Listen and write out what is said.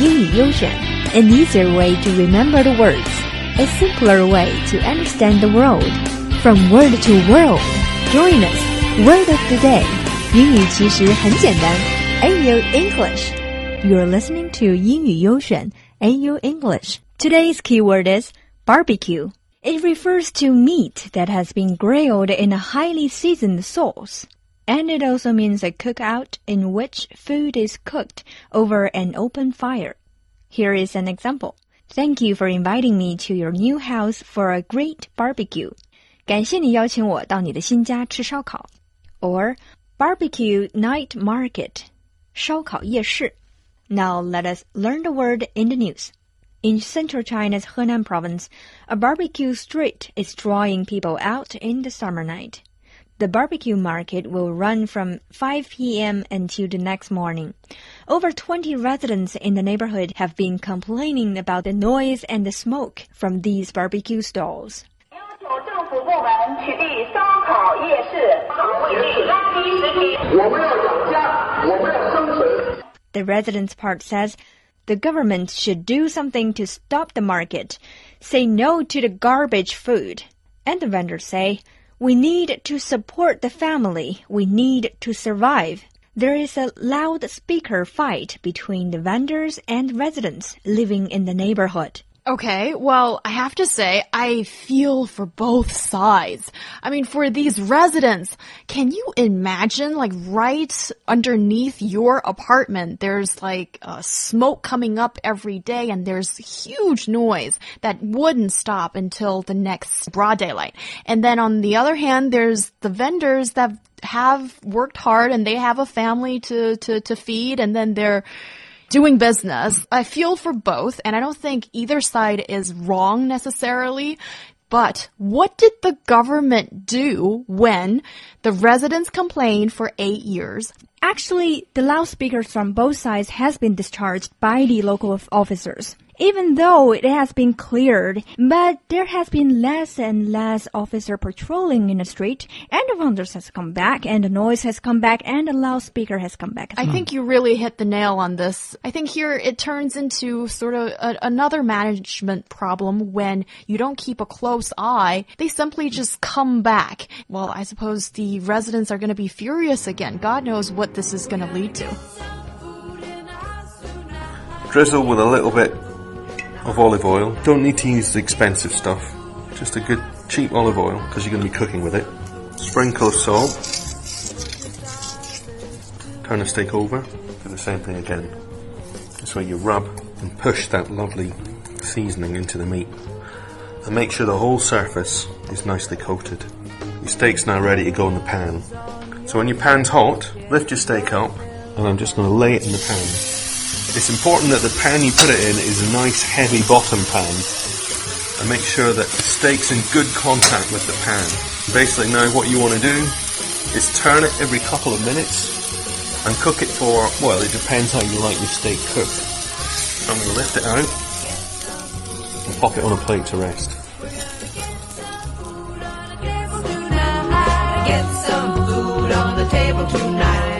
英语优选，an easier way to remember the words, a simpler way to understand the world. From word to world, join us. Word of the day，英语其实很简单。AU English. You're listening to 英语优选 AU English. Today's keyword is barbecue. It refers to meat that has been grilled in a highly seasoned sauce. And it also means a cookout in which food is cooked over an open fire. Here is an example. Thank you for inviting me to your new house for a great barbecue. 感谢你邀请我到你的新家吃烧烤。Or barbecue night market. 烧烤夜市. Now let us learn the word in the news. In central China's Henan province, a barbecue street is drawing people out in the summer night. The barbecue market will run from 5 p.m. until the next morning. Over 20 residents in the neighborhood have been complaining about the noise and the smoke from these barbecue stalls. The residents part says the government should do something to stop the market, say no to the garbage food. And the vendors say we need to support the family. We need to survive. There is a loudspeaker fight between the vendors and residents living in the neighborhood. Okay, well, I have to say, I feel for both sides. I mean, for these residents, can you imagine, like, right underneath your apartment, there's like uh, smoke coming up every day and there's huge noise that wouldn't stop until the next broad daylight. And then on the other hand, there's the vendors that have worked hard and they have a family to, to, to feed and then they're doing business. I feel for both, and I don't think either side is wrong necessarily. But what did the government do when the residents complained for eight years? Actually, the loudspeakers from both sides has been discharged by the local officers even though it has been cleared, but there has been less and less officer patrolling in the street, and the vendors has come back, and the noise has come back, and the loudspeaker has come back. I think you really hit the nail on this. I think here it turns into sort of a, another management problem when you don't keep a close eye. They simply just come back. Well, I suppose the residents are going to be furious again. God knows what this is going to lead to. Drizzle with a little bit of olive oil. Don't need to use the expensive stuff. Just a good cheap olive oil because you're going to be cooking with it. Sprinkle of salt. Turn the steak over. Do the same thing again. This way you rub and push that lovely seasoning into the meat. And make sure the whole surface is nicely coated. Your steak's now ready to go in the pan. So when your pan's hot, lift your steak up and I'm just going to lay it in the pan. It's important that the pan you put it in is a nice heavy bottom pan and make sure that the steak's in good contact with the pan. Basically now what you want to do is turn it every couple of minutes and cook it for, well it depends how you like your steak cooked. I'm going to lift it out and pop it on a plate to rest. table tonight.